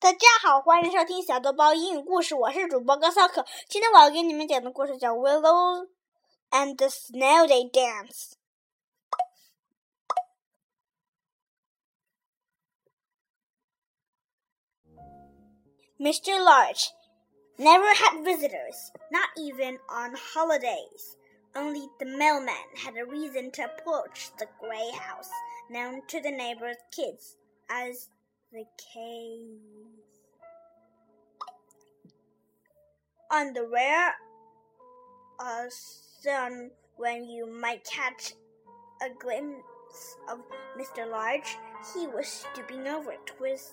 大家好，欢迎收听小豆包英语故事，我是主播高骚可。今天我要给你们讲的故事叫《Willow and the Snow Day Dance》。Mr. Larch never had visitors, not even on holidays. Only the mailman had a reason to approach the gray house, known to the neighbors' kids as the cave. On the rare sun when you might catch a glimpse of Mr. Larch, he was stooping over, twist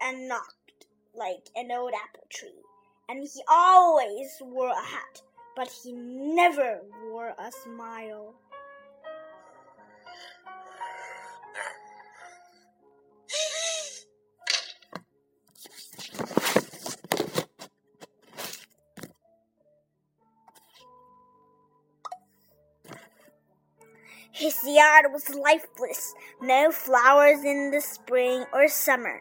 and knocked like an old apple tree, and he always wore a hat, but he never wore a smile. His yard was lifeless, no flowers in the spring or summer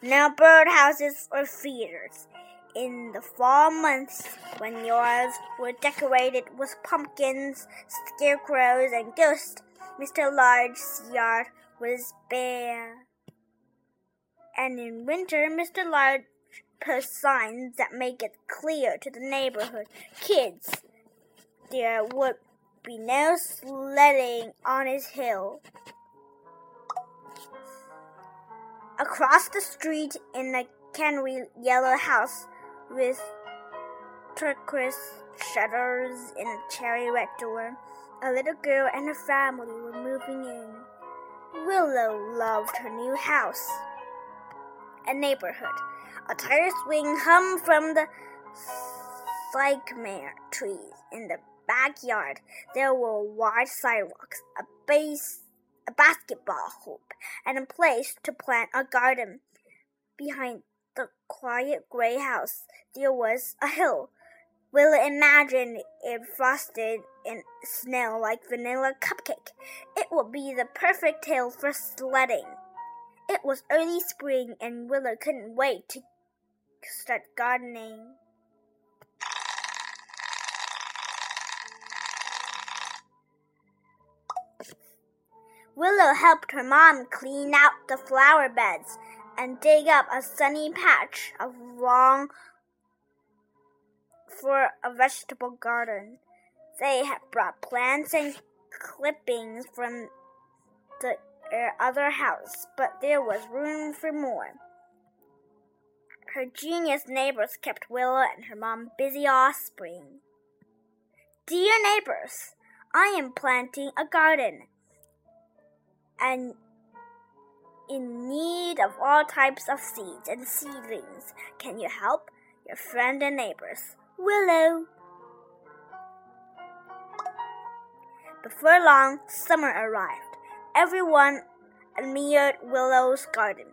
no birdhouses or feeders. In the fall months, when yards were decorated with pumpkins, scarecrows, and ghosts, Mr. Larch's yard was bare. And in winter, Mr. Larch posts signs that make it clear to the neighborhood kids there would be no sledding on his hill. Across the street, in a canary yellow house with turquoise shutters and a cherry red door, a little girl and her family were moving in. Willow loved her new house and neighborhood. A tire swing hummed from the sycamore trees in the backyard. There were wide sidewalks, a base a basketball hoop, and a place to plant a garden. Behind the quiet gray house, there was a hill. Willow imagined it frosted in snow like vanilla cupcake. It would be the perfect hill for sledding. It was early spring, and Willow couldn't wait to start gardening. Willow helped her mom clean out the flower beds and dig up a sunny patch of lawn for a vegetable garden. They had brought plants and clippings from the other house, but there was room for more. Her genius neighbors kept Willow and her mom busy all spring. Dear neighbors, I am planting a garden and in need of all types of seeds and seedlings. Can you help? Your friend and neighbors, Willow. Before long, summer arrived. Everyone admired Willow's garden.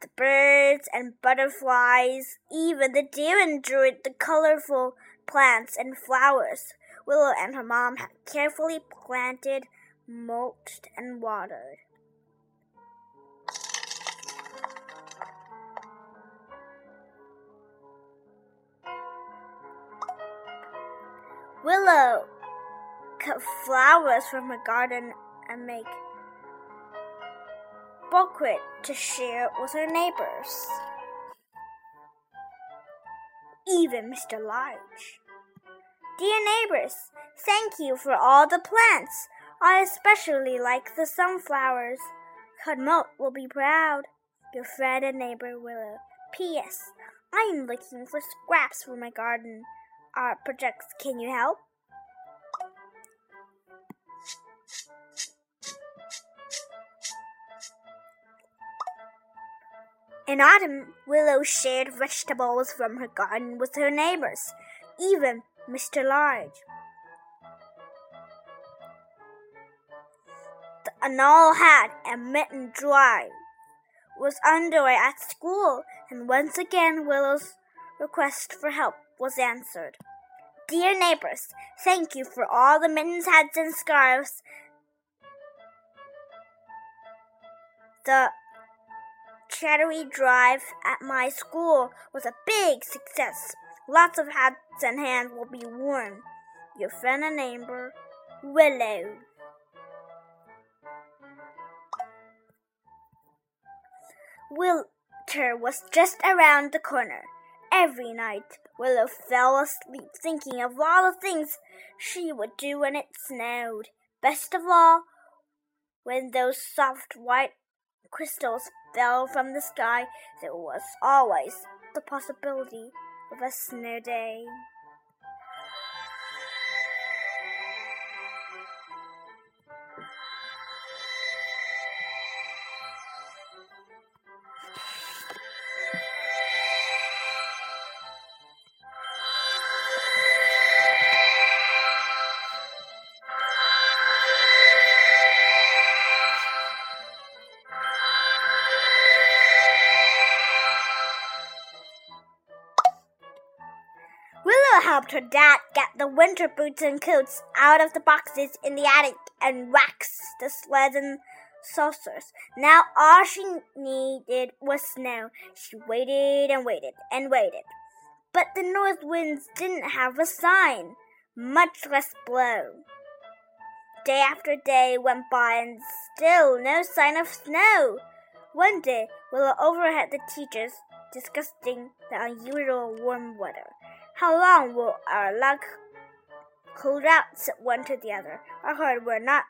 The birds and butterflies, even the deer enjoyed the colorful plants and flowers Willow and her mom had carefully planted mulched, and watered. Willow cut flowers from her garden and make bouquet to share with her neighbors. Even Mr. Larch. Dear neighbors, thank you for all the plants. I especially like the sunflowers. Cudmalt will be proud. Your friend and neighbor Willow. P.S. I am looking for scraps for my garden art projects. Can you help? In autumn, Willow shared vegetables from her garden with her neighbors, even Mr. Larch. Annual hat and mitten drive was underway at school, and once again Willow's request for help was answered. Dear neighbors, thank you for all the mittens, hats, and scarves. The charity drive at my school was a big success. Lots of hats and hands will be worn. Your friend and neighbor, Willow. Winter was just around the corner. Every night, Willow fell asleep thinking of all the things she would do when it snowed. Best of all, when those soft white crystals fell from the sky, there was always the possibility of a snow day. Her dad get the winter boots and coats out of the boxes in the attic and wax the sleds and saucers. Now all she needed was snow. She waited and waited and waited. But the north winds didn't have a sign, much less blow. Day after day went by and still no sign of snow. One day, Willow overheard the teachers discussing the unusual warm weather. How long will our luck hold out? said one to the other. I heard we're not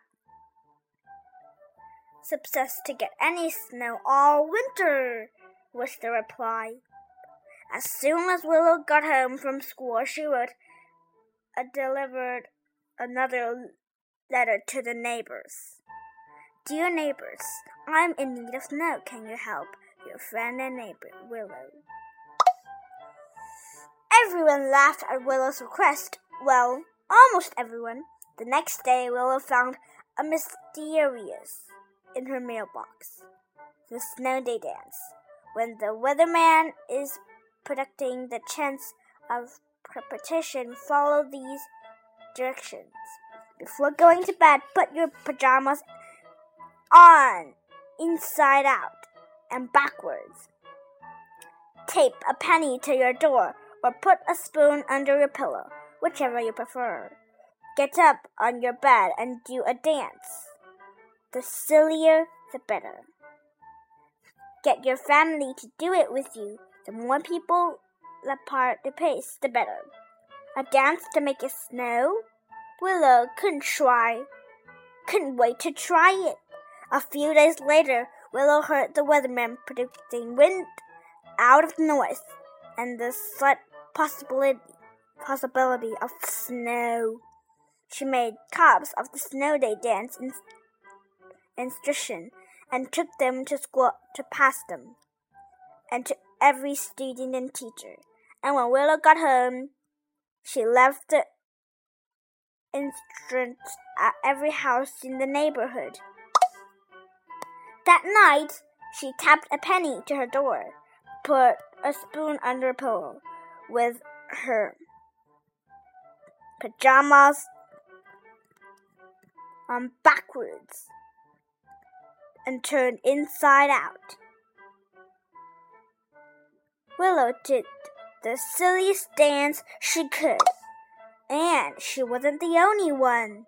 supposed to get any snow all winter, was the reply. As soon as Willow got home from school, she wrote a delivered another letter to the neighbors. Dear neighbors, I'm in need of snow. Can you help? Your friend and neighbor, Willow. Everyone laughed at Willow's request. Well, almost everyone. The next day, Willow found a mysterious in her mailbox. The snow day dance. When the weatherman is predicting the chance of precipitation, follow these directions. Before going to bed, put your pajamas on inside out and backwards. Tape a penny to your door or put a spoon under your pillow, whichever you prefer. Get up on your bed and do a dance. The sillier, the better. Get your family to do it with you. The more people that part the pace, the better. A dance to make it snow? Willow couldn't try. Couldn't wait to try it. A few days later, Willow heard the weatherman predicting wind out of the north and the slight possibility possibility of snow. She made cups of the snow day dance in, instruction and took them to school to pass them, and to every student and teacher. And when Willow got home, she left the instruments at every house in the neighborhood. That night, she tapped a penny to her door, put a spoon under a pillow, with her pajamas on backwards and turned inside out. Willow did the silliest dance she could, and she wasn't the only one.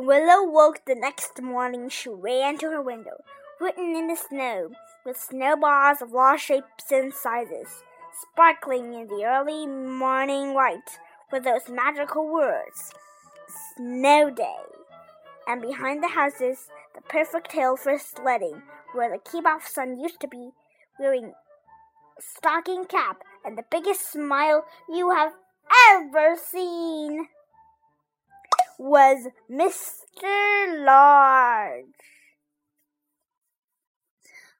When Willow woke the next morning, she ran to her window, written in the snow, with snowballs of all shapes and sizes, sparkling in the early morning light, were those magical words, Snow Day. And behind the houses, the perfect hill for sledding, where the Keebop son used to be, wearing stocking cap and the biggest smile you have ever seen was Mr. Larch。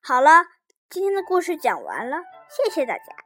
好了，今天的故事讲完了，谢谢大家。